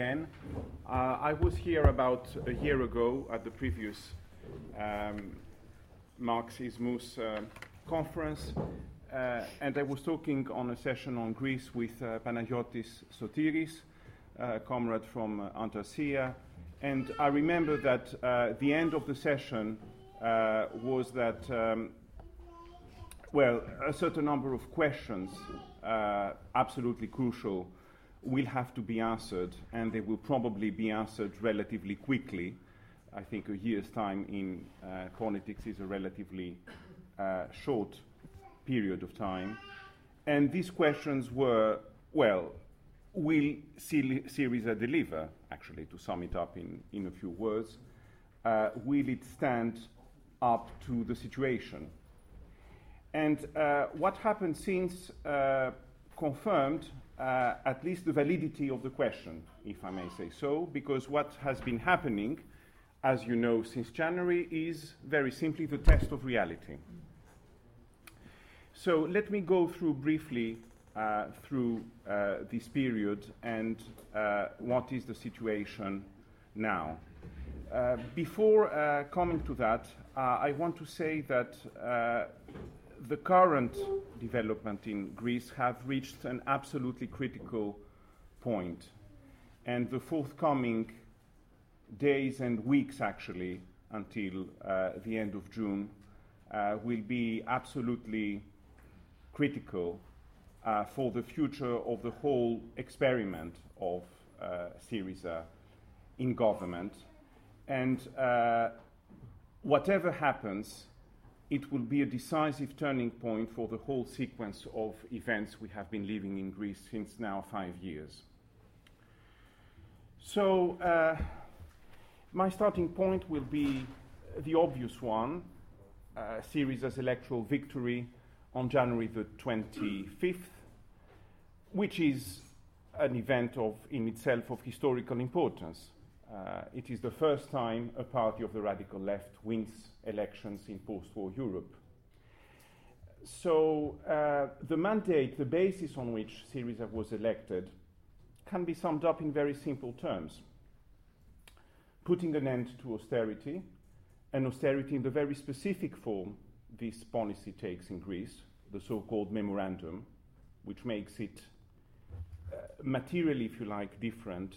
again. Uh, I was here about a year ago at the previous um, MarxIsMuss uh, conference, uh, and I was talking on a session on Greece with uh, Panagiotis Sotiris, a comrade from uh, Antarsya, and I remember that uh, the end of the session uh, was that, um, well, a certain number of questions, uh, absolutely crucial, will have to be answered, and they will probably be answered relatively quickly. I think a year's time in uh, politics is a relatively uh, short period of time. And these questions were well, will Syriza deliver, actually, to sum it up in, in a few words? Uh, will it stand up to the situation? And uh, what happened since uh, confirmed uh, at least the validity of the question, if I may say so, because what has been happening, as you know, since January is very simply the test of reality. So let me go through briefly uh, through uh, this period and uh, what is the situation now. Uh, before uh, coming to that, I want to say that the current development in Greece have reached an absolutely critical point, and the forthcoming days and weeks, actually, until uh, the end of June, uh, will be absolutely critical uh, for the future of the whole experiment of uh, Syriza in government. And uh, whatever happens, it will be a decisive turning point for the whole sequence of events we have been living in Greece since now five years. So, uh, my starting point will be the obvious one uh, Syriza's electoral victory on January the 25th, which is an event of, in itself of historical importance. Uh, it is the first time a party of the radical left wins elections in post war Europe. So, uh, the mandate, the basis on which Syriza was elected, can be summed up in very simple terms putting an end to austerity, and austerity in the very specific form this policy takes in Greece, the so called memorandum, which makes it uh, materially, if you like, different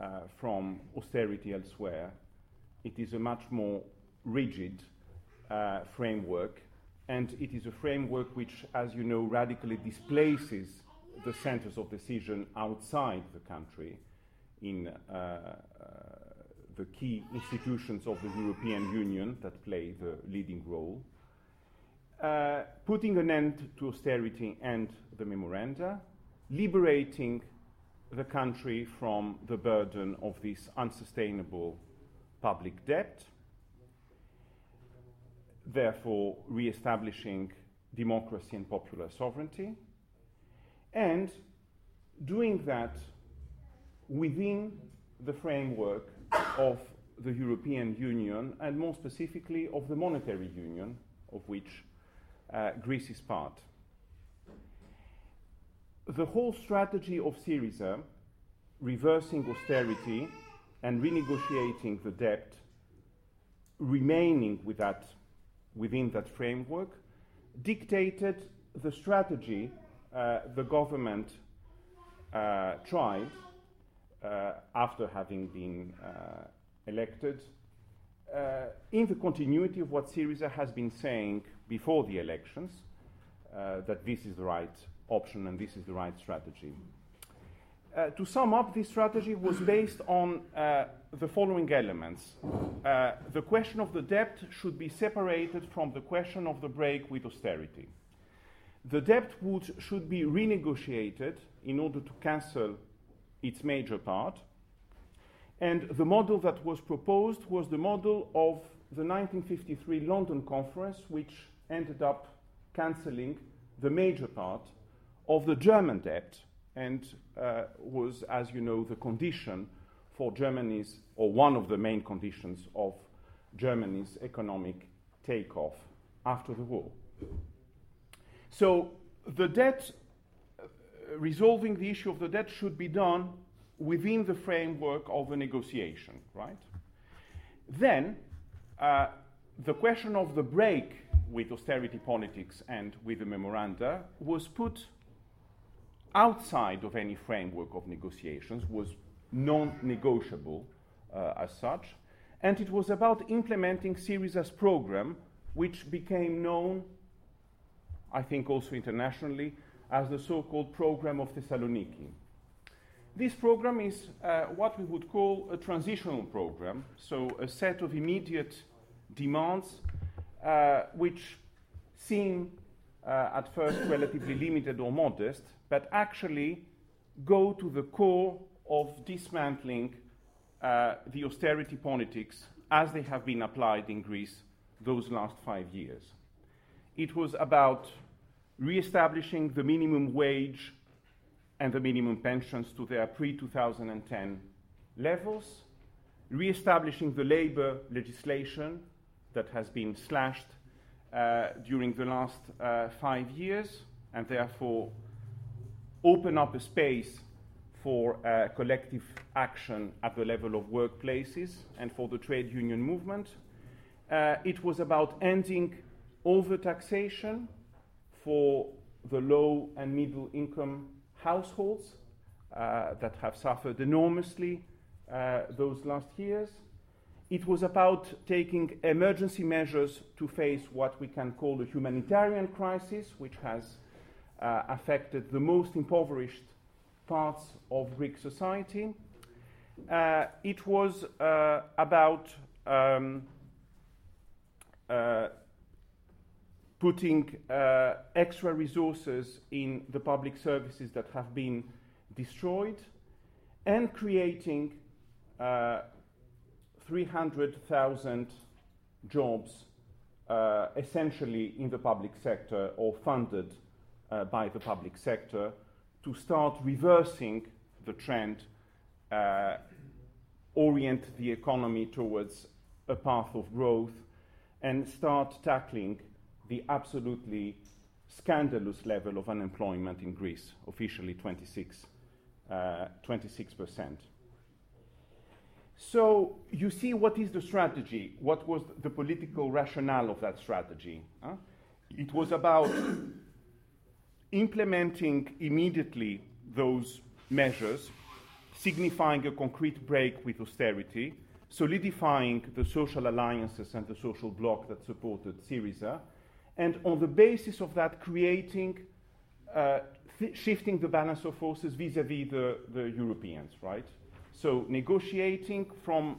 uh, from austerity elsewhere. It is a much more rigid uh, framework, and it is a framework which, as you know, radically displaces the centers of decision outside the country in uh, uh, the key institutions of the European Union that play the leading role. Uh, putting an end to austerity and the memoranda, liberating the country from the burden of this unsustainable public debt, therefore re establishing democracy and popular sovereignty, and doing that within the framework of the European Union and more specifically of the monetary union of which uh, Greece is part the whole strategy of Syriza, reversing austerity and renegotiating the debt, remaining with that, within that framework, dictated the strategy uh, the government uh, tried uh, after having been uh, elected. Uh, in the continuity of what Syriza has been saying before the elections, uh, that this is the right option and this is the right strategy. Uh, to sum up, this strategy was based on uh, the following elements. Uh, the question of the debt should be separated from the question of the break with austerity. The debt would, should be renegotiated in order to cancel its major part. And the model that was proposed was the model of the 1953 London Conference, which ended up cancelling the major part of the German debt and uh, was, as you know, the condition for Germany's, or one of the main conditions of Germany's economic takeoff after the war. So the debt, uh, resolving the issue of the debt should be done within the framework of a negotiation, right? Then, uh, the question of the break with austerity politics and with the memoranda was put outside of any framework of negotiations, was non negotiable uh, as such, and it was about implementing Syriza's program, which became known, I think also internationally, as the so called Program of Thessaloniki. This program is uh, what we would call a transitional program, so a set of immediate demands uh, which seem uh, at first relatively limited or modest, but actually go to the core of dismantling uh, the austerity politics as they have been applied in Greece those last five years. It was about re establishing the minimum wage and the minimum pensions to their pre 2010 levels, re establishing the labor legislation that has been slashed uh, during the last uh, five years, and therefore open up a space for uh, collective action at the level of workplaces and for the trade union movement. Uh, it was about ending overtaxation for the low and middle income households uh, that have suffered enormously uh, those last years. It was about taking emergency measures to face what we can call a humanitarian crisis, which has uh, affected the most impoverished parts of Greek society. Uh, it was uh, about um, uh, putting uh, extra resources in the public services that have been destroyed and creating uh, 300,000 jobs essentially in the public sector or funded uh, by the public sector to start reversing the trend, uh, orient the economy towards a path of growth, and start tackling the absolutely scandalous level of unemployment in Greece, officially 26, uh, 26%. So you see what is the strategy? What was the political rationale of that strategy? Huh? It was about implementing immediately those measures, signifying a concrete break with austerity, solidifying the social alliances and the social bloc that supported Syriza, and on the basis of that, creating, uh, th- shifting the balance of forces vis a vis the, Europeans, right? So, negotiating from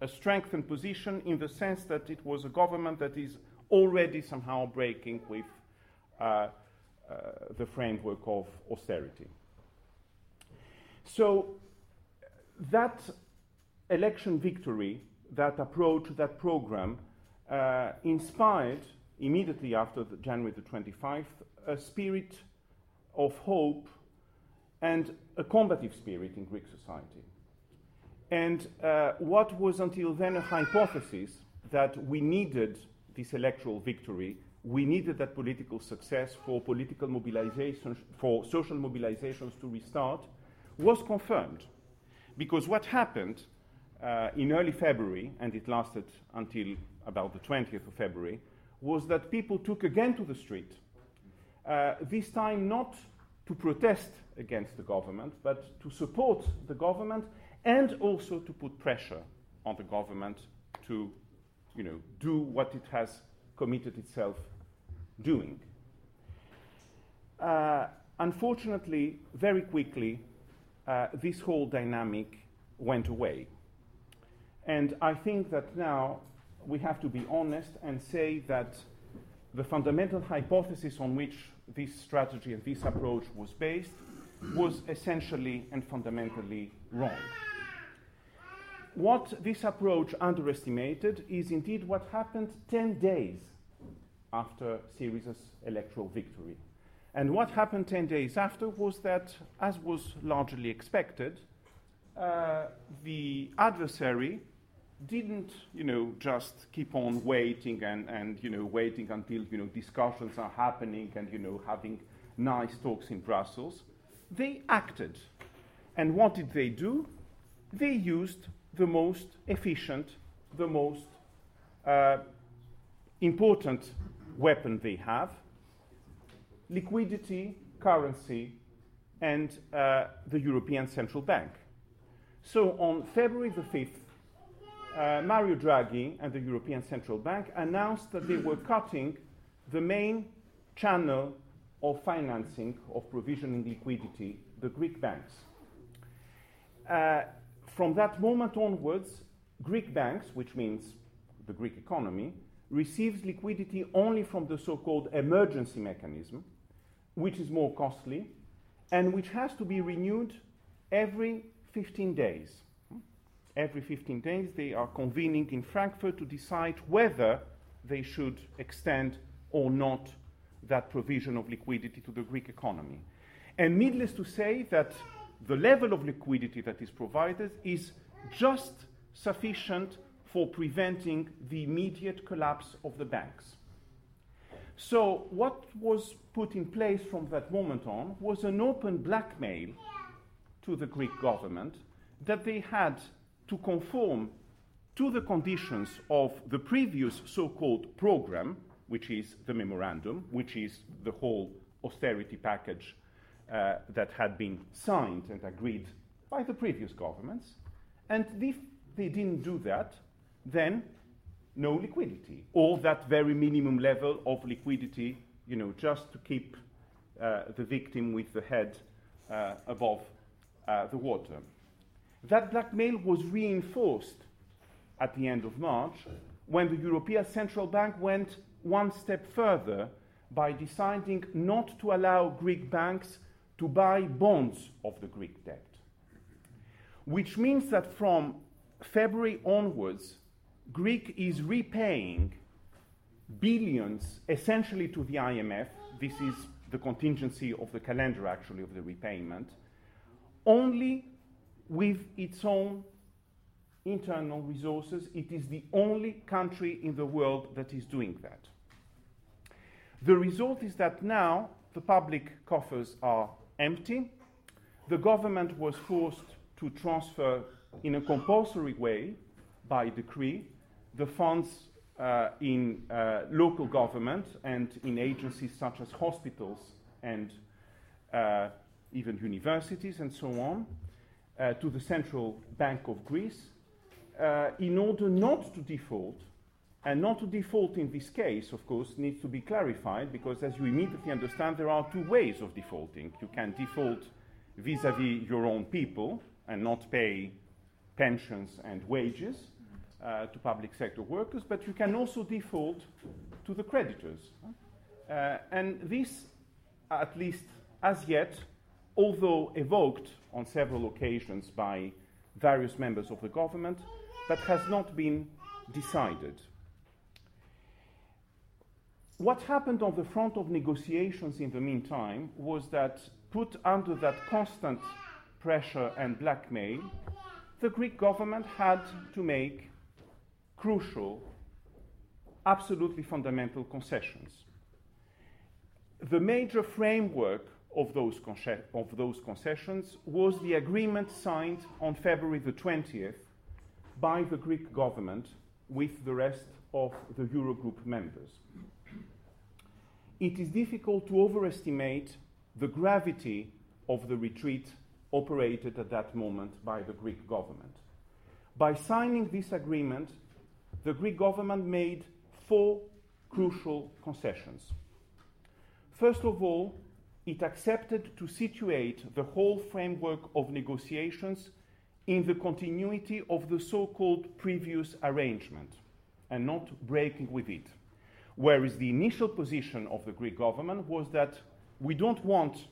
a strengthened position in the sense that it was a government that is already somehow breaking with uh, the framework of austerity. So, that election victory, that approach, that program, uh, inspired immediately after the January the 25th, a spirit of hope and a combative spirit in Greek society. And uh, what was until then a hypothesis that we needed this electoral victory, we needed that political success for political mobilizations, for social mobilizations to restart, was confirmed. Because what happened uh, in early February, and it lasted until about the 20th of February, was that people took again to the street, uh, this time not to protest against the government, but to support the government and also to put pressure on the government to you know, do what it has committed itself doing. Uh, unfortunately, very quickly, uh, this whole dynamic went away. And I think that now we have to be honest and say that the fundamental hypothesis on which this strategy and this approach was based was essentially and fundamentally wrong. What this approach underestimated is indeed what happened 10 days after Syriza's electoral victory. And what happened 10 days after was that, as was largely expected, uh, the adversary didn't, you know, just keep on waiting and, and, you know, waiting until, you know, discussions are happening and, you know, having nice talks in Brussels. They acted. And what did they do? They used the most efficient, the most uh, important weapon they have liquidity, currency, and uh, the European Central Bank. So on February the 5th, uh, Mario Draghi and the European Central Bank announced that they were cutting the main channel of financing, of provisioning liquidity, the Greek banks. Uh, from that moment onwards, Greek banks, which means the Greek economy, receives liquidity only from the so called emergency mechanism, which is more costly and which has to be renewed every 15 days. Every 15 days, they are convening in Frankfurt to decide whether they should extend or not that provision of liquidity to the Greek economy. And needless to say, that the level of liquidity that is provided is just sufficient for preventing the immediate collapse of the banks. So, what was put in place from that moment on was an open blackmail to the Greek government that they had to conform to the conditions of the previous so called program, which is the memorandum, which is the whole austerity package uh, that had been signed and agreed by the previous governments. And if they didn't do that, then no liquidity, or that very minimum level of liquidity, you know, just to keep uh, the victim with the head uh, above uh, the water. That blackmail was reinforced at the end of March when the European Central Bank went one step further by deciding not to allow Greek banks to buy bonds of the Greek debt. Which means that from February onwards, Greek is repaying billions essentially to the IMF. This is the contingency of the calendar, actually, of the repayment, only with its own internal resources. It is the only country in the world that is doing that. The result is that now the public coffers are empty. The government was forced to transfer in a compulsory way by decree the funds uh, in uh, local government and in agencies such as hospitals and uh, even universities and so on uh, to the Central Bank of Greece uh, in order not to default. And not to default in this case, of course, needs to be clarified because, as you immediately understand, there are two ways of defaulting. You can default vis a vis your own people and not pay pensions and wages uh, to public sector workers, but you can also default to the creditors. Uh, and this, at least as yet, although evoked on several occasions by various members of the government, but has not been decided. What happened on the front of negotiations in the meantime was that, put under that constant pressure and blackmail, the Greek government had to make crucial, absolutely fundamental concessions. The major framework of those, of those concessions was the agreement signed on February the 20th by the Greek government with the rest of the Eurogroup members. It is difficult to overestimate the gravity of the retreat operated at that moment by the Greek government. By signing this agreement, the Greek government made four crucial concessions. First of all, it accepted to situate the whole framework of negotiations in the continuity of the so called previous arrangement and not breaking with it. Whereas the initial position of the Greek government was that we don't want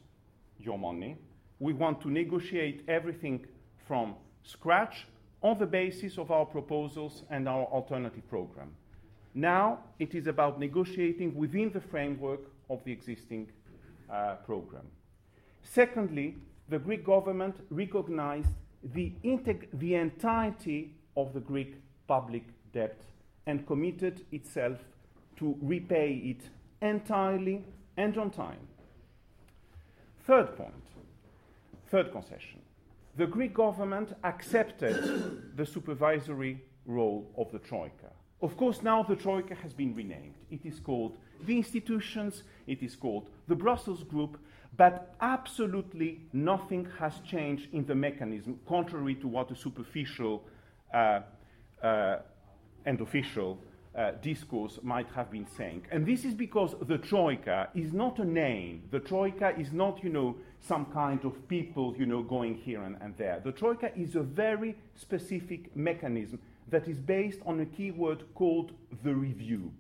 your money, we want to negotiate everything from scratch on the basis of our proposals and our alternative program. Now it is about negotiating within the framework of the existing uh, program. Secondly, the Greek government recognized the, integ- the entirety of the Greek public debt and committed itself to repay it entirely and on time. Third point, third concession the Greek government accepted the supervisory role of the Troika. Of course, now the Troika has been renamed. It is called the institutions, it is called the Brussels Group, but absolutely nothing has changed in the mechanism, contrary to what a superficial uh, uh, and official uh, discourse might have been saying. And this is because the Troika is not a name. The Troika is not, you know, some kind of people, you know, going here and, and there. The Troika is a very specific mechanism that is based on a keyword called the review.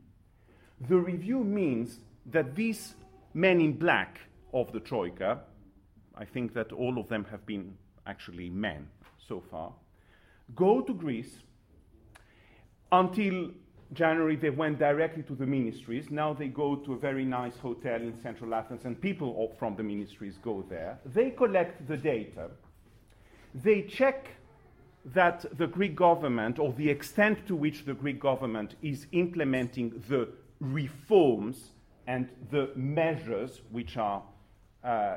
The review means that these men in black of the Troika, I think that all of them have been actually men so far, go to Greece. Until January, they went directly to the ministries. Now they go to a very nice hotel in central Athens, and people from the ministries go there. They collect the data. They check that the Greek government, or the extent to which the Greek government is implementing the reforms and the measures which are uh,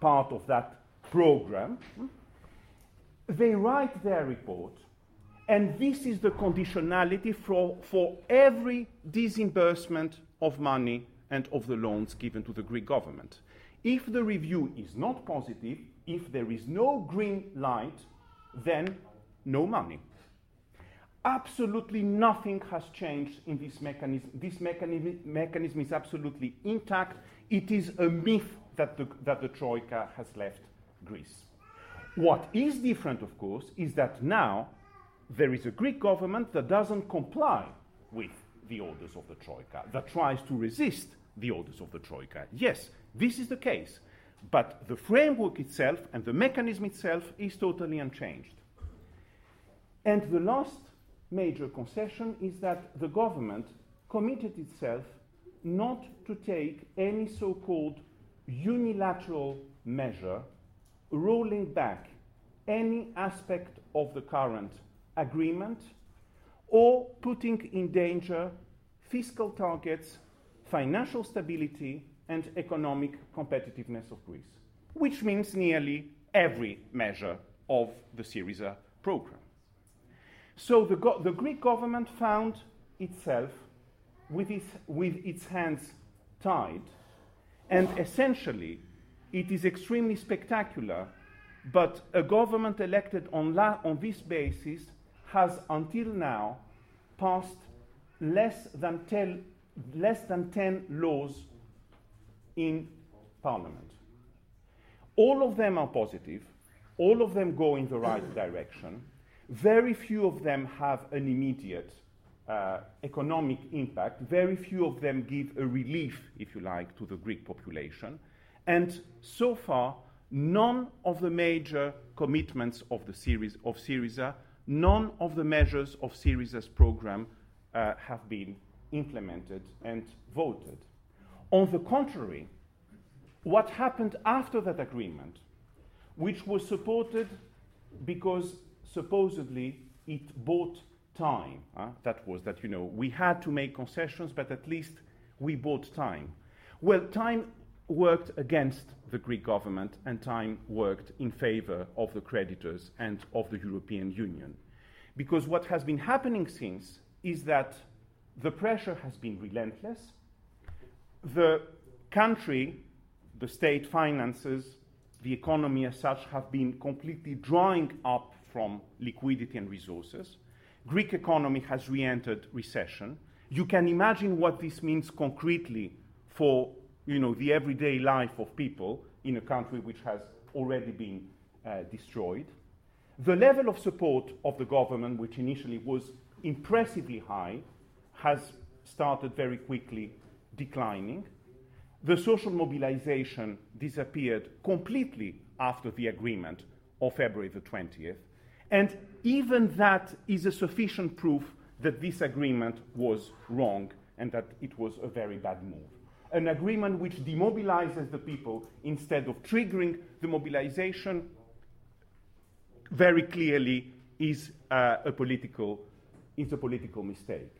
part of that program, they write their report, and this is the conditionality for, for every disbursement of money and of the loans given to the Greek government. If the review is not positive, if there is no green light, then no money. Absolutely nothing has changed in this mechanism. This mechanism, mechanism is absolutely intact. It is a myth that the, that the Troika has left Greece. What is different, of course, is that now there is a Greek government that doesn't comply with the orders of the Troika, that tries to resist the orders of the Troika. Yes, this is the case. But the framework itself and the mechanism itself is totally unchanged. And the last major concession is that the government committed itself not to take any so called unilateral measure rolling back any aspect of the current agreement or putting in danger fiscal targets, financial stability, and economic competitiveness of Greece, which means nearly every measure of the Syriza program. So the, the Greek government found itself with its, with its hands tied, and essentially, it is extremely spectacular, but a government elected on, la- on this basis has until now passed less than, ten, less than 10 laws in Parliament. All of them are positive, all of them go in the right direction. Very few of them have an immediate uh, economic impact. Very few of them give a relief, if you like, to the Greek population. And so far, none of the major commitments of the series of Syriza, none of the measures of Syriza's program uh, have been implemented and voted. On the contrary, what happened after that agreement, which was supported because supposedly it bought time. Uh, that was that, you know, we had to make concessions, but at least we bought time. Well, time worked against the Greek government, and time worked in favor of the creditors and of the European Union. Because what has been happening since is that the pressure has been relentless. The country, the state finances, the economy as such have been completely drying up from liquidity and resources. Greek economy has re-entered recession. You can imagine what this means concretely for you know, the everyday life of people in a country which has already been uh, destroyed. The level of support of the government, which initially was impressively high, has started very quickly declining. The social mobilization disappeared completely after the agreement of February the 20th. And even that is a sufficient proof that this agreement was wrong and that it was a very bad move. An agreement which demobilizes the people instead of triggering the mobilization very clearly is uh, a political is a political mistake.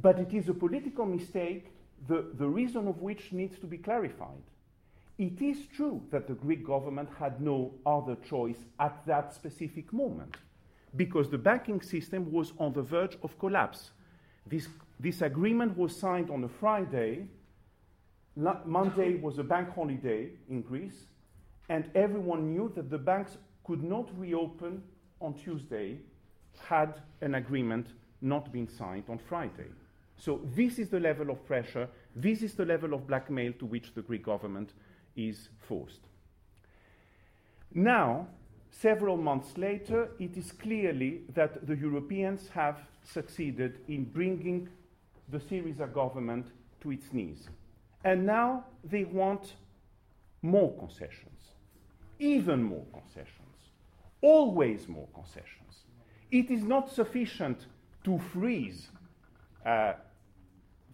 But it is a political mistake, the, the reason of which needs to be clarified. It is true that the Greek government had no other choice at that specific moment because the banking system was on the verge of collapse. This, this agreement was signed on a Friday. Monday was a bank holiday in Greece, and everyone knew that the banks could not reopen on Tuesday had an agreement not been signed on Friday. So, this is the level of pressure, this is the level of blackmail to which the Greek government is forced. Now, several months later, it is clearly that the Europeans have succeeded in bringing the Syriza government to its knees. And now they want more concessions, even more concessions, always more concessions. It is not sufficient to freeze uh,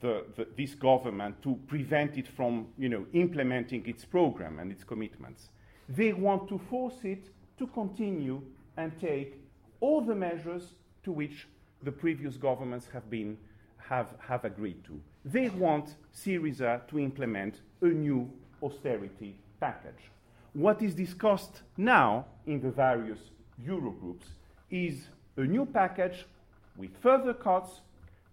the, the, this government to prevent it from you know, implementing its program and its commitments. They want to force it to continue and take all the measures to which the previous governments have, been, have, have agreed to. They want Syriza to implement a new austerity package. What is discussed now in the various Eurogroups is a new package with further cuts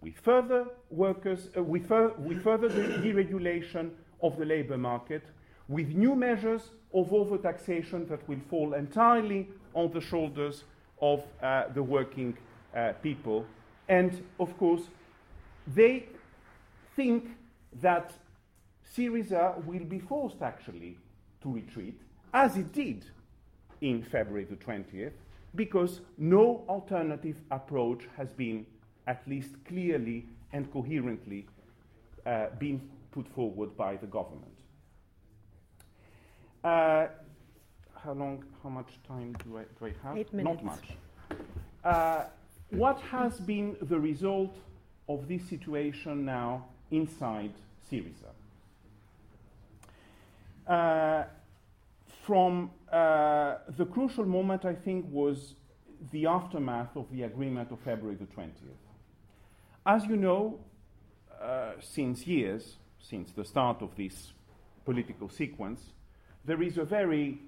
with further workers, uh, with, fur- with further deregulation of the labor market, with new measures of overtaxation that will fall entirely on the shoulders of uh, the working uh, people. And of course, they think that Syriza will be forced actually to retreat, as it did in February the 20th, because no alternative approach has been at least clearly and coherently uh, been put forward by the government. Uh, how long, how much time do I, do I have? Eight minutes. Not much. Uh, what has been the result of this situation now inside Syriza? Uh, from uh, the crucial moment, I think, was the aftermath of the agreement of February the 20th. As you know, uh, since years, since the start of this political sequence, there is a very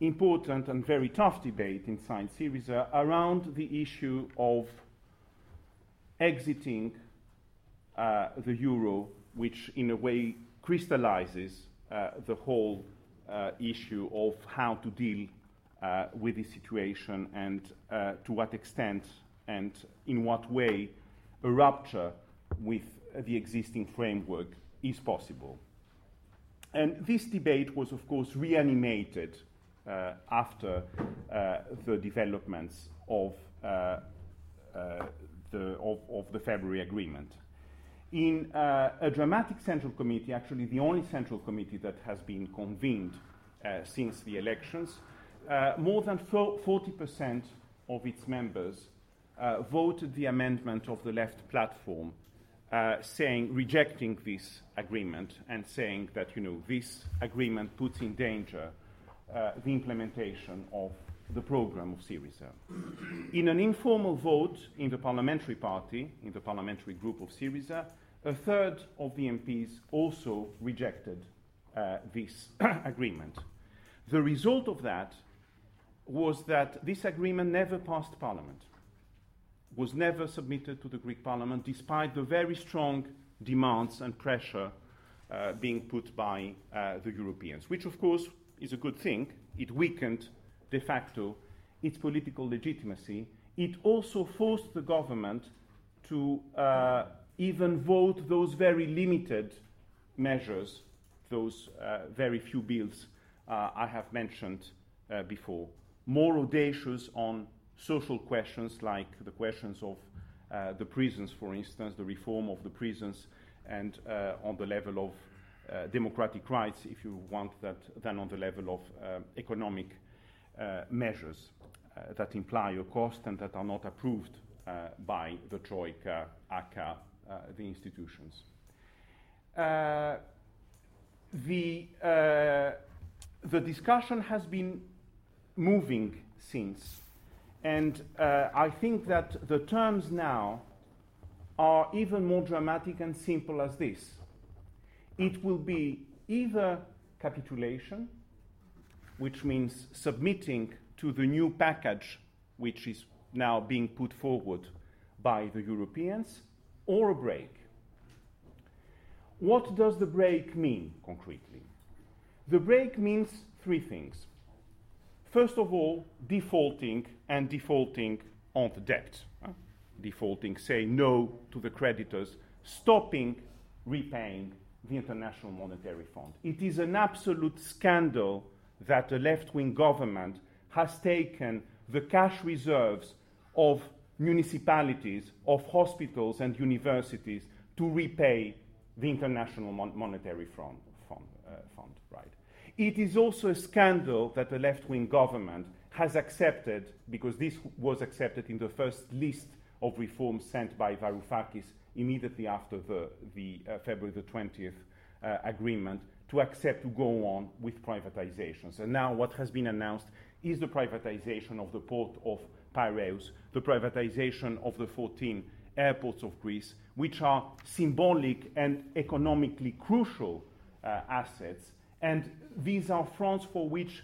important and very tough debate inside Syriza around the issue of exiting uh, the euro, which in a way crystallizes uh, the whole uh, issue of how to deal uh, with this situation and uh, to what extent and in what way a rupture with the existing framework is possible. And this debate was, of course, reanimated uh, after uh, the developments of, uh, the, of, of, the February Agreement. In uh, a dramatic central committee, actually the only central committee that has been convened uh, since the elections, more than 40% of its members uh, voted the amendment of the left platform uh, saying, rejecting this agreement and saying that, you know, this agreement puts in danger uh, the implementation of the program of Syriza. in an informal vote in the parliamentary party, in the parliamentary group of Syriza, a third of the MPs also rejected uh, this agreement. The result of that was that this agreement never passed parliament was never submitted to the Greek parliament, despite the very strong demands and pressure uh, being put by uh, the Europeans, which, of course, is a good thing. It weakened de facto its political legitimacy. It also forced the government to uh, even vote those very limited measures, those uh, very few bills uh, I have mentioned uh, before, more audacious on social questions like the questions of uh, the prisons, for instance, the reform of the prisons, and uh, on the level of uh, democratic rights, if you want that, than on the level of economic measures that imply a cost and that are not approved by the Troika, aka Uh, the institutions. Uh, the, uh, the discussion has been moving since and uh, I think that the terms now are even more dramatic and simple as this. It will be either capitulation, which means submitting to the new package which is now being put forward by the Europeans, or a break. What does the break mean concretely? The break means three things. First of all, defaulting and defaulting on the debt. Uh, defaulting, say no to the creditors, stopping repaying the International Monetary Fund. It is an absolute scandal that the left wing government has taken the cash reserves of municipalities, of hospitals, and universities to repay the International Mon- Monetary Fund. Fund, uh, fund right? It is also a scandal that the left wing government has accepted, because this was accepted in the first list of reforms sent by Varoufakis immediately after the, the uh, February the 20th uh, agreement, to accept to go on with privatizations. And now what has been announced is the privatization of the port of Piraeus, the privatization of the 14 airports of Greece, which are symbolic and economically crucial uh, assets. And these are fronts for which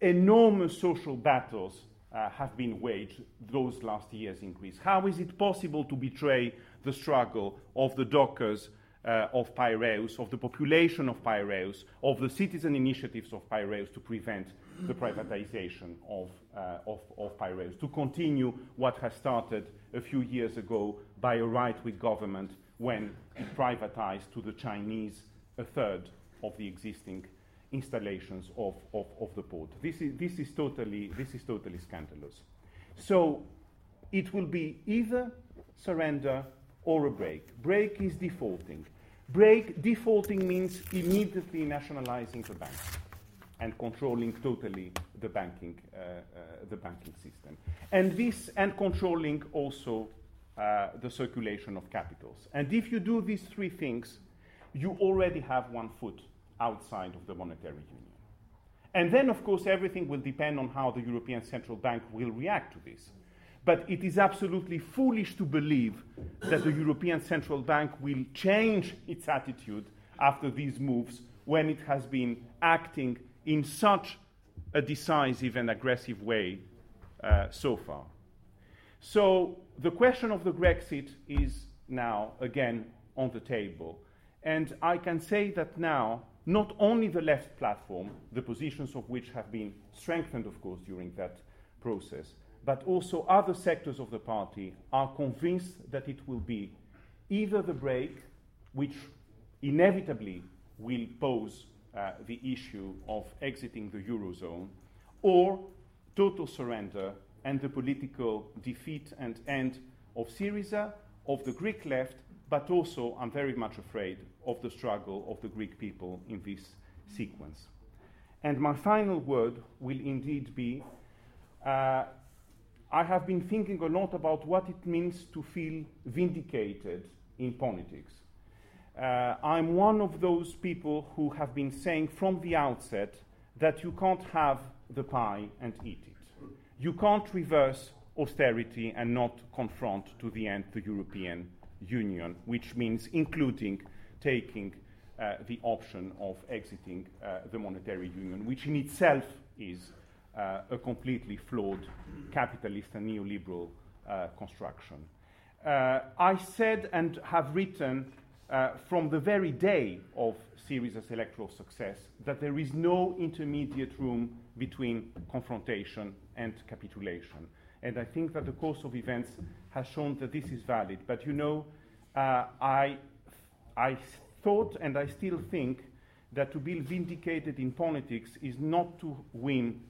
enormous social battles uh, have been waged those last years in Greece. How is it possible to betray the struggle of the dockers uh, of Piraeus, of the population of Piraeus, of the citizen initiatives of Piraeus to prevent the privatization of, uh, of, of Piraeus, to continue what has started a few years ago by a right wing government when it privatized to the Chinese a third of the existing installations of, of, of the port. This is, this, is totally, this is totally scandalous. So it will be either surrender or a break. Break is defaulting. Break defaulting means immediately nationalizing the bank and controlling totally the banking, uh, uh, the banking system. And this, and controlling also uh, the circulation of capitals. And if you do these three things, you already have one foot outside of the monetary union. And then, of course, everything will depend on how the European Central Bank will react to this. But it is absolutely foolish to believe that the European Central Bank will change its attitude after these moves when it has been acting in such a decisive and aggressive way uh, so far. So the question of the Grexit is now again on the table. And I can say that now not only the left platform, the positions of which have been strengthened, of course, during that process, but also other sectors of the party are convinced that it will be either the break, which inevitably will pose uh, the issue of exiting the Eurozone, or total surrender and the political defeat and end of Syriza, of the Greek left, but also, I'm very much afraid, of the struggle of the Greek people in this sequence. And my final word will indeed be uh, I have been thinking a lot about what it means to feel vindicated in politics. Uh, I'm one of those people who have been saying from the outset that you can't have the pie and eat it. You can't reverse austerity and not confront to the end the European Union, which means including taking uh, the option of exiting uh, the monetary union, which in itself is uh, a completely flawed capitalist and neoliberal uh, construction. Uh, I said and have written uh, from the very day of Syriza's electoral success that there is no intermediate room between confrontation and capitulation. And I think that the course of events has shown that this is valid. But you know, uh, I, I thought and I still think that to be vindicated in politics is not to win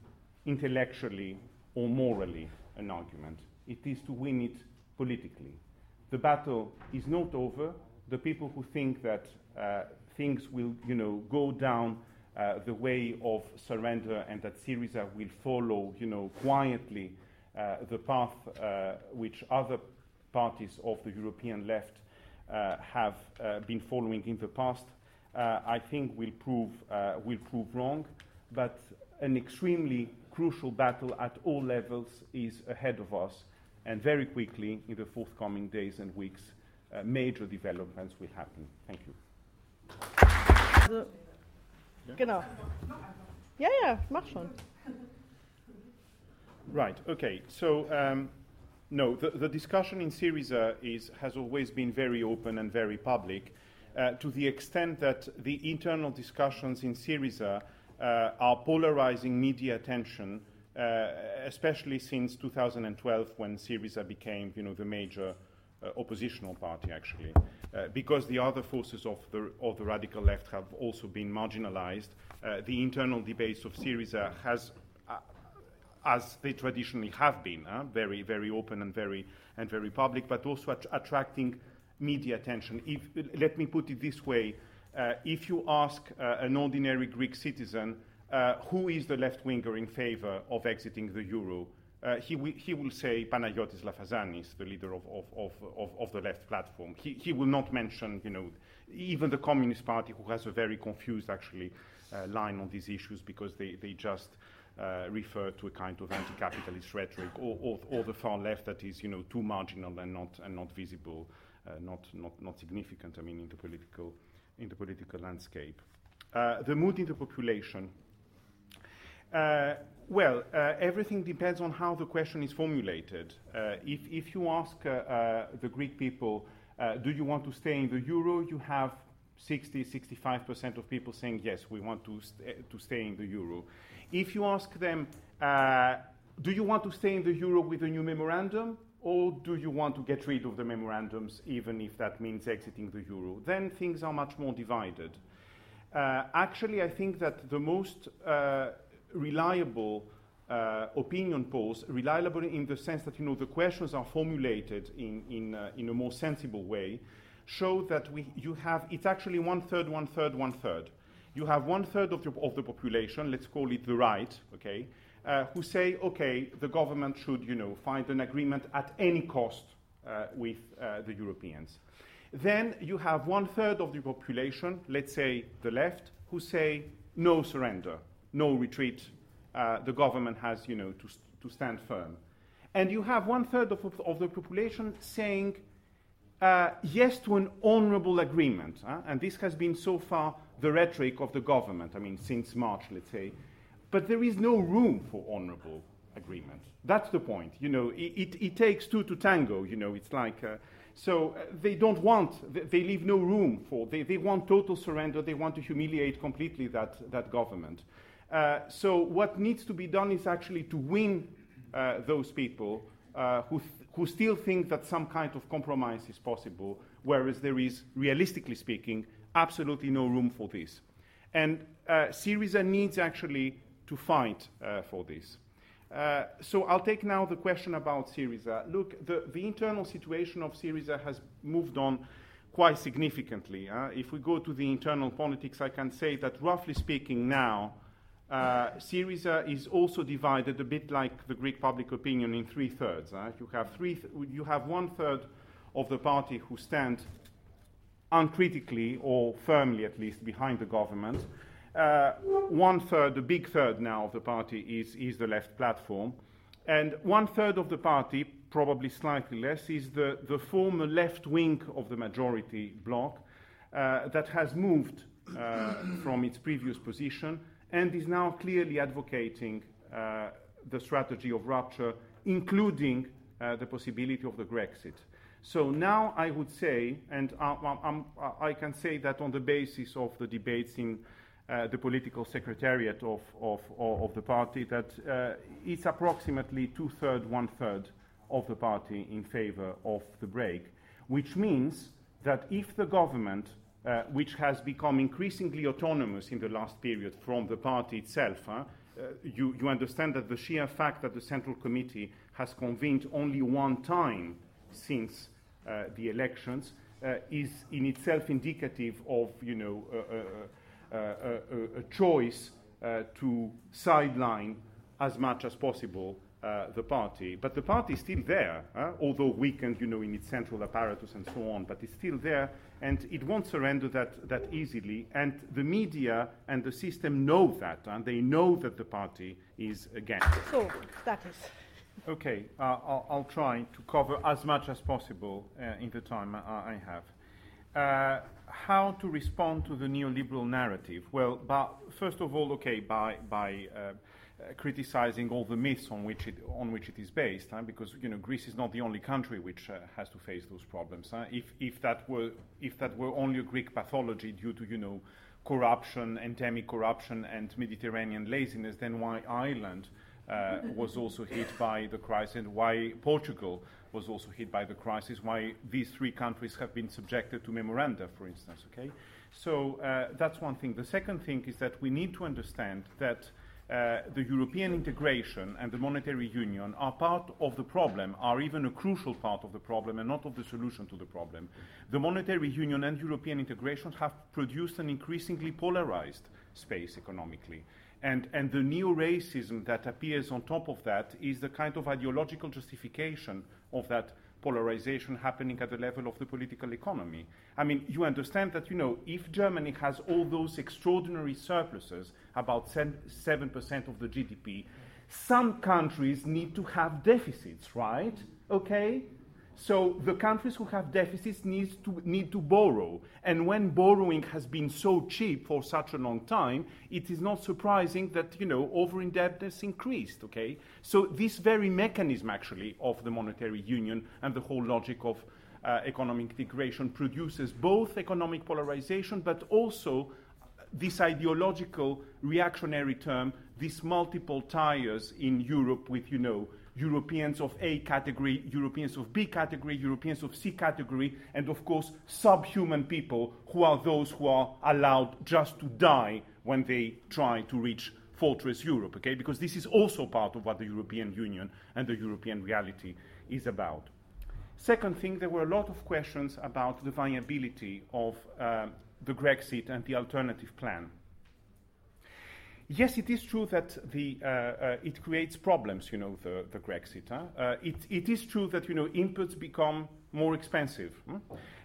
intellectually or morally an argument, it is to win it politically. The battle is not over. The people who think that uh, things will you know, go down uh, the way of surrender and that Syriza will follow you know, quietly uh, the path uh, which other parties of the European left uh, have uh, been following in the past, I think will prove, will prove wrong. But an extremely crucial battle at all levels is ahead of us, and very quickly, in the forthcoming days and weeks, uh, major developments will happen. Thank you. Genau. Ja, ja, mach schon. Right, okay. So, um, no, the, the discussion in Syriza is, has always been very open and very public, uh, to the extent that the internal discussions in Syriza uh, are polarizing media attention, uh, especially since 2012 when Syriza became, you know, the major oppositional party, actually, uh, because the other forces of the, of the radical left have also been marginalized. Uh, the internal debates of Syriza has as they traditionally have been, uh, very, very open and very, and very public, but also at- attracting media attention. If, let me put it this way uh, if you ask uh, an ordinary Greek citizen uh, who is the left winger in favor of exiting the euro, uh, he, w- he will say Panagiotis Lafazanis, the leader of, of, of, of, of the left platform. He, he will not mention, you know, even the Communist Party, who has a very confused, actually, uh, line on these issues because they, they just uh, refer to a kind of anti-capitalist rhetoric, or, or, or, the far left that is, you know, too marginal and not and not visible, uh, not, not not significant. I mean, in the political in the political landscape. Uh, the mood in the population. Uh, well, uh, everything depends on how the question is formulated. Uh, if, if you ask the Greek people, do you want to stay in the euro, you have 60, 65% of people saying yes, we want to, st- to stay in the euro. If you ask them, uh, do you want to stay in the euro with a new memorandum, or do you want to get rid of the memorandums, even if that means exiting the euro? Then things are much more divided. Uh, actually, I think that the most uh, reliable uh, opinion polls, reliable in the sense that you know the questions are formulated in, in, uh, in a more sensible way, show that we, you have it's actually one third, one third, one third you have one third of the, of the population, let's call it the right, okay, uh, who say, okay, the government should, you know, find an agreement at any cost uh, with uh, the Europeans. Then you have one third of the population, let's say the left, who say no surrender, no retreat. Uh, the government has, you know, to, to stand firm. And you have one third of, of the population saying uh, yes to an honorable agreement. and this has been so far the rhetoric of the government, I mean, since March, let's say. But there is no room for honorable agreement. That's the point. You know, it, it, it takes two to tango, you know, it's like. Uh, so uh, they don't want, they, they, leave no room for, they, they want total surrender, they want to humiliate completely that, that government. Uh, so what needs to be done is actually to win uh, those people uh, who, th- who still think that some kind of compromise is possible, whereas there is, realistically speaking, absolutely no room for this. And uh, Syriza needs actually to fight uh, for this. Uh, so I'll take now the question about Syriza. Look, the, the internal situation of Syriza has moved on quite significantly. If we go to the internal politics, I can say that roughly speaking now, uh, Syriza is also divided a bit like the Greek public opinion in three thirds. Uh, you have three, th- you have one third of the party who stand uncritically or firmly at least behind the government. Uh, one third, the big third now of the party is, is the left platform. And one third of the party, probably slightly less, is the, the former left wing of the majority bloc uh, that has moved uh, from its previous position and is now clearly advocating uh, the strategy of rupture, including uh, the possibility of the Grexit. So now I would say, and I, I, can say that on the basis of the debates in uh, the political secretariat of, of, of the party, that uh, it's approximately two thirds, one third of the party in favor of the break, which means that if the government, uh, which has become increasingly autonomous in the last period from the party itself, uh, you, you understand that the sheer fact that the Central Committee has convened only one time since uh, the elections uh, is in itself indicative of, you know, a choice uh, to sideline as much as possible uh, the party. But the party is still there, uh, although weakened, you know, in its central apparatus and so on. But it's still there, and it won't surrender that, that easily. And the media and the system know that, and they know that the party is against. So that is. Okay, uh, I'll, I'll, try to cover as much as possible uh, in the time I, I have. Uh, how to respond to the neoliberal narrative? Well, but first of all, okay, by, by uh, uh, criticizing all the myths on which it, on which it is based, huh? because you know Greece is not the only country which uh, has to face those problems. Huh? If, if, that were, if that were only a Greek pathology due to you know corruption, endemic corruption, and Mediterranean laziness, then why Ireland uh, was also hit by the crisis and why Portugal was also hit by the crisis, why these three countries have been subjected to memoranda, for instance. Okay, so uh, that's one thing. The second thing is that we need to understand that. Uh, the European integration and the monetary union are part of the problem, are even a crucial part of the problem and not of the solution to the problem. The monetary union and European integration have produced an increasingly polarized space economically. And, and the neo racism that appears on top of that is the kind of ideological justification of that polarization happening at the level of the political economy. I mean, you understand that, you know, if Germany has all those extraordinary surpluses, about 7% of the GDP, some countries need to have deficits, right? Okay? So the countries who have deficits need to, need to borrow. And when borrowing has been so cheap for such a long time, it is not surprising that, you know, over-indebtedness increased, okay? So this very mechanism, actually, of the monetary union and the whole logic of uh, economic integration produces both economic polarization, but also this ideological reactionary term, these multiple tires in Europe with, you know, Europeans of A category, Europeans of B category, Europeans of C category, and of course, subhuman people who are those who are allowed just to die when they try to reach Fortress Europe, okay? Because this is also part of what the European Union and the European reality is about. Second thing, there were a lot of questions about the viability of uh, the Grexit and the alternative plan. Yes, it is true that the, uh, uh, it creates problems, you know, the, the Grexit. Huh? Uh, it, it is true that, you know, inputs become more expensive. Hmm?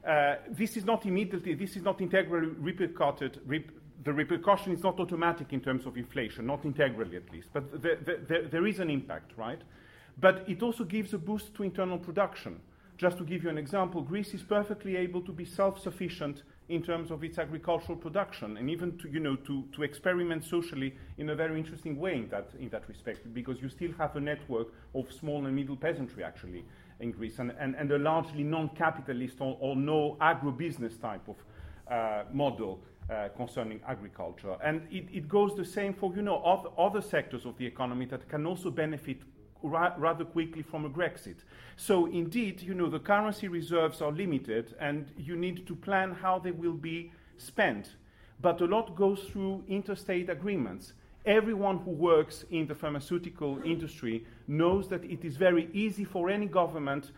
Uh, this is not immediately, this is not integrally. Rep- the repercussion is not automatic in terms of inflation, not integrally at least, but the, the, there is an impact, right? But it also gives a boost to internal production. Just to give you an example, Greece is perfectly able to be self sufficient in terms of its agricultural production and even to, you know, to, to experiment socially in a very interesting way in that, in that respect because you still have a network of small and middle peasantry actually in Greece and, and, and a largely non-capitalist or, or no agribusiness type of uh, model uh, concerning agriculture. And it, it, goes the same for, you know, other, other sectors of the economy that can also benefit ra- rather quickly from a Grexit. So, indeed, you know, the currency reserves are limited and you need to plan how they will be spent. But a lot goes through interstate agreements. Everyone who works in the pharmaceutical industry knows that it is very easy for any government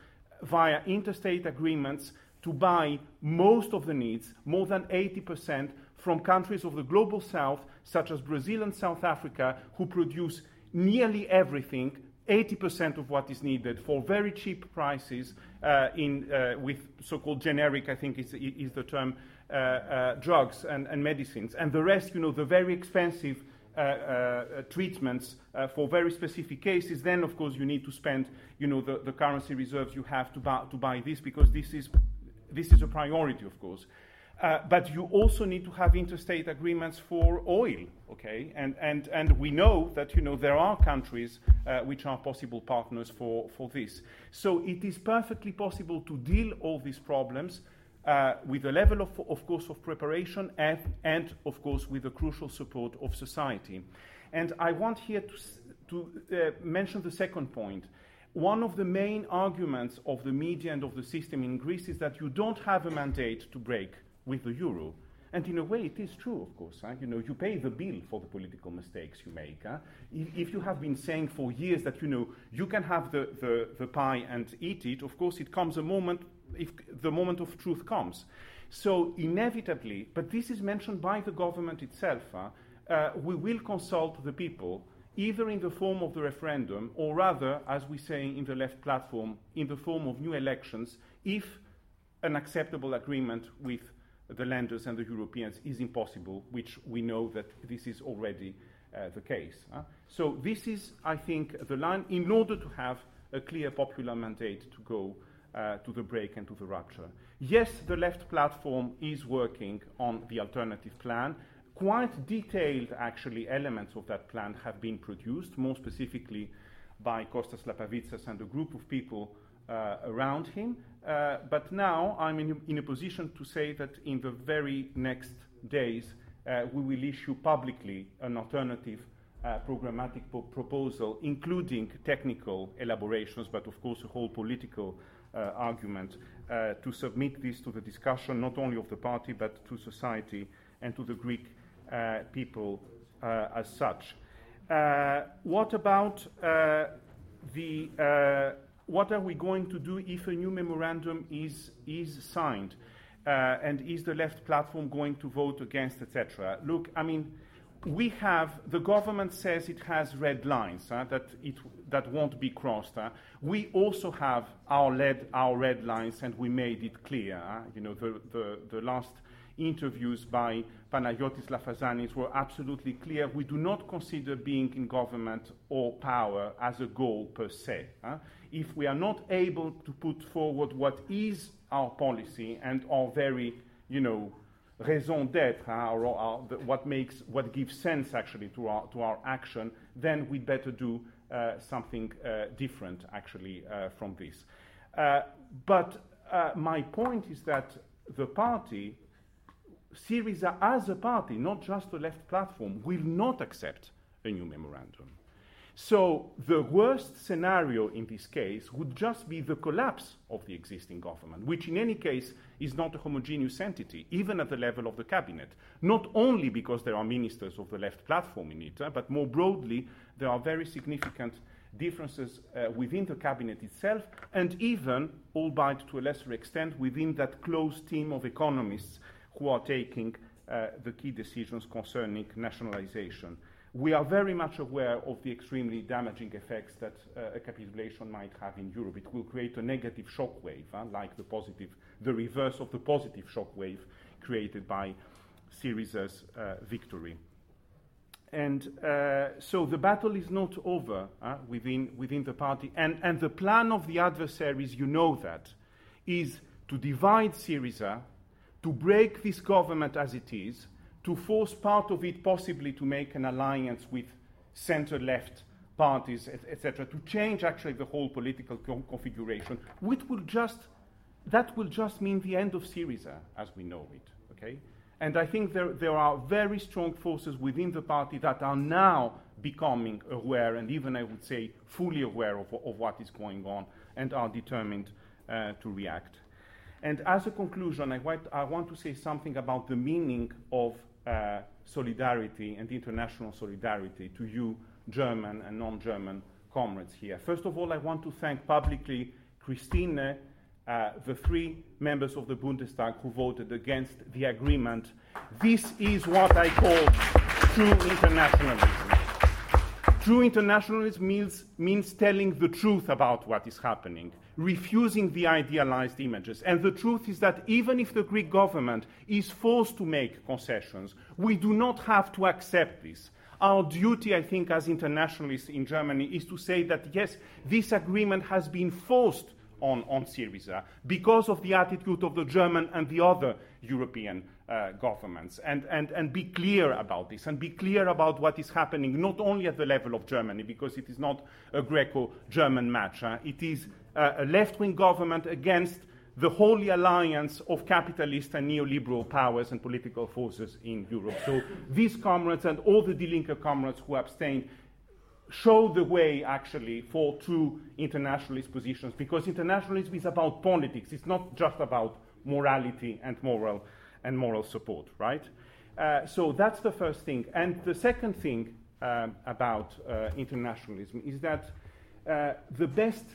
via interstate agreements to buy most of the needs, more than 80%, from countries of the global south, such as Brazil and South Africa, who produce nearly everything 80% of what is needed for very cheap prices uh, in, uh, with so-called generic, I think is, is the term, uh, uh drugs and, and, medicines. And the rest, you know, the very expensive uh, uh, treatments for very specific cases, then, of course, you need to spend, you know, the, the currency reserves you have to buy, to buy this because this is, this is a priority, of course. Uh, but you also need to have interstate agreements for oil, okay? And, and, and we know that, you know, there are countries uh, which are possible partners for, for this. So it is perfectly possible to deal all these problems uh, with a level, of, of course, of preparation and, and, of course, with the crucial support of society. And I want here to, to uh, mention the second point. point one of the main arguments of the media and of the system in Greece is that you don't have a mandate to break with the euro. And in a way, it is true, of course. Huh? You know, you pay the bill for the political mistakes you make. Huh? If, you have been saying for years that you know you can have the, the, the pie and eat it, of course, it comes a moment if the moment of truth comes. So inevitably, but this is mentioned by the government itself. Huh? Uh, we will consult the people either in the form of the referendum or rather, as we say in the left platform, in the form of new elections, if an acceptable agreement with the lenders and the Europeans is impossible, which we know that this is already uh, the case. Uh? So this is, I think, the line in order to have a clear popular mandate to go uh, to the break and to the rupture. Yes, the left platform is working on the alternative plan. Quite detailed, actually, elements of that plan have been produced, more specifically by Kostas Lapavitsas and a group of people around him. Uh, but now I'm in, in, a position to say that in the very next days, uh, we will issue publicly an alternative uh, programmatic po- proposal, including technical elaborations, but of course a whole political uh, argument, uh, to submit this to the discussion not only of the party but to society and to the Greek uh, people uh, as such. Uh, what about the what are we going to do if a new memorandum is, is signed? Uh, and is the left platform going to vote against, etc.? Look, I mean, we have the government says it has red lines uh, that it that won't be crossed. Uh. We also have our red our red lines, and we made it clear. You know, the, the, the last interviews by Panagiotis Lafazanis were absolutely clear. We do not consider being in government or power as a goal per se. If we are not able to put forward what is our policy and our very, you know, raison d'être, or, or the, what makes, what gives sense actually to our, to our action, then we'd better do uh, something uh, different actually uh, from this. Uh, but uh, my point is that the party Syriza as a party, not just the left platform, will not accept a new memorandum. So the worst scenario in this case would just be the collapse of the existing government, which in any case is not a homogeneous entity, even at the level of the cabinet. Not only because there are ministers of the left platform in it, but more broadly, there are very significant differences uh, within the cabinet itself, and even, albeit to a lesser extent, within that close team of economists who are taking uh, the key decisions concerning nationalization. We are very much aware of the extremely damaging effects that uh, a capitulation might have in Europe. It will create a negative shock wave, huh, like the positive, the reverse of the positive shock wave created by Syriza's uh, victory. And uh, so the battle is not over uh, within, within the party. And, and the plan of the adversaries, you know that, is to divide Syriza to break this government as it is, to force part of it possibly to make an alliance with center left parties, etc., to change actually the whole political co- configuration, which will just that will just mean the end of Syriza as we know it. Okay? And I think there, there are very strong forces within the party that are now becoming aware and even, I would say, fully aware of, of what is going on and are determined uh, to react. And as a conclusion, I want, I want to say something about the meaning of uh, solidarity and international solidarity to you, German and non German comrades here. First of all, I want to thank publicly Christine, uh, the three members of the Bundestag who voted against the agreement. This is what I call true internationalism. True internationalism means, means telling the truth about what is happening, refusing the idealized images. And the truth is that even if the Greek government is forced to make concessions, we do not have to accept this. Our duty, I think, as internationalists in Germany, is to say that yes, this agreement has been forced on, on Syriza because of the attitude of the German and the other European uh, governments and, and, and be clear about this and be clear about what is happening not only at the level of Germany because it is not a Greco German match, it is a left wing government against the holy alliance of capitalist and neoliberal powers and political forces in Europe. So these comrades and all the Die comrades who abstained show the way actually for true internationalist positions because internationalism is about politics. It's not just about morality and moral and moral support, right? Uh, so that's the first thing. And the second thing um, about uh, internationalism is that uh, the best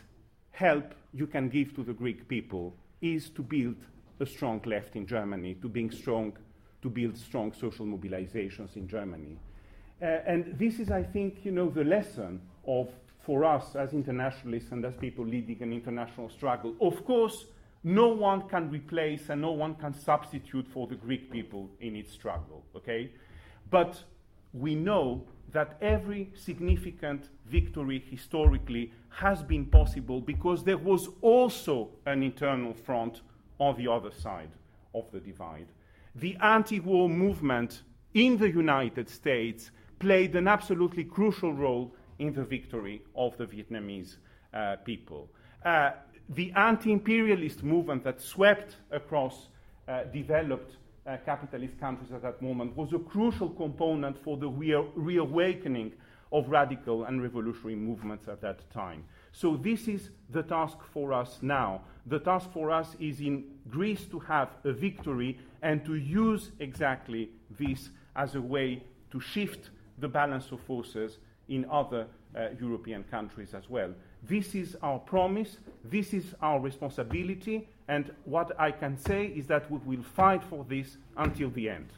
help you can give to the Greek people is to build a strong left in Germany, to being strong, to build strong social mobilizations in Germany. Uh, and this is, I think, you know, the lesson of for us as internationalists and as people leading an international struggle. Of course, no one can replace and no one can substitute for the Greek people in its struggle, okay? But we know that every significant victory historically has been possible because there was also an internal front on the other side of the divide. The anti war movement in the United States played an absolutely crucial role in the victory of the Vietnamese uh, people. Uh, the anti imperialist movement that swept across uh, developed uh, capitalist countries at that moment was a crucial component for the re- reawakening of radical and revolutionary movements at that time. So, this is the task for us now. The task for us is in Greece to have a victory and to use exactly this as a way to shift the balance of forces in other uh, European countries as well. This is our promise, this is our responsibility, and what I can say is that we will fight for this until the end.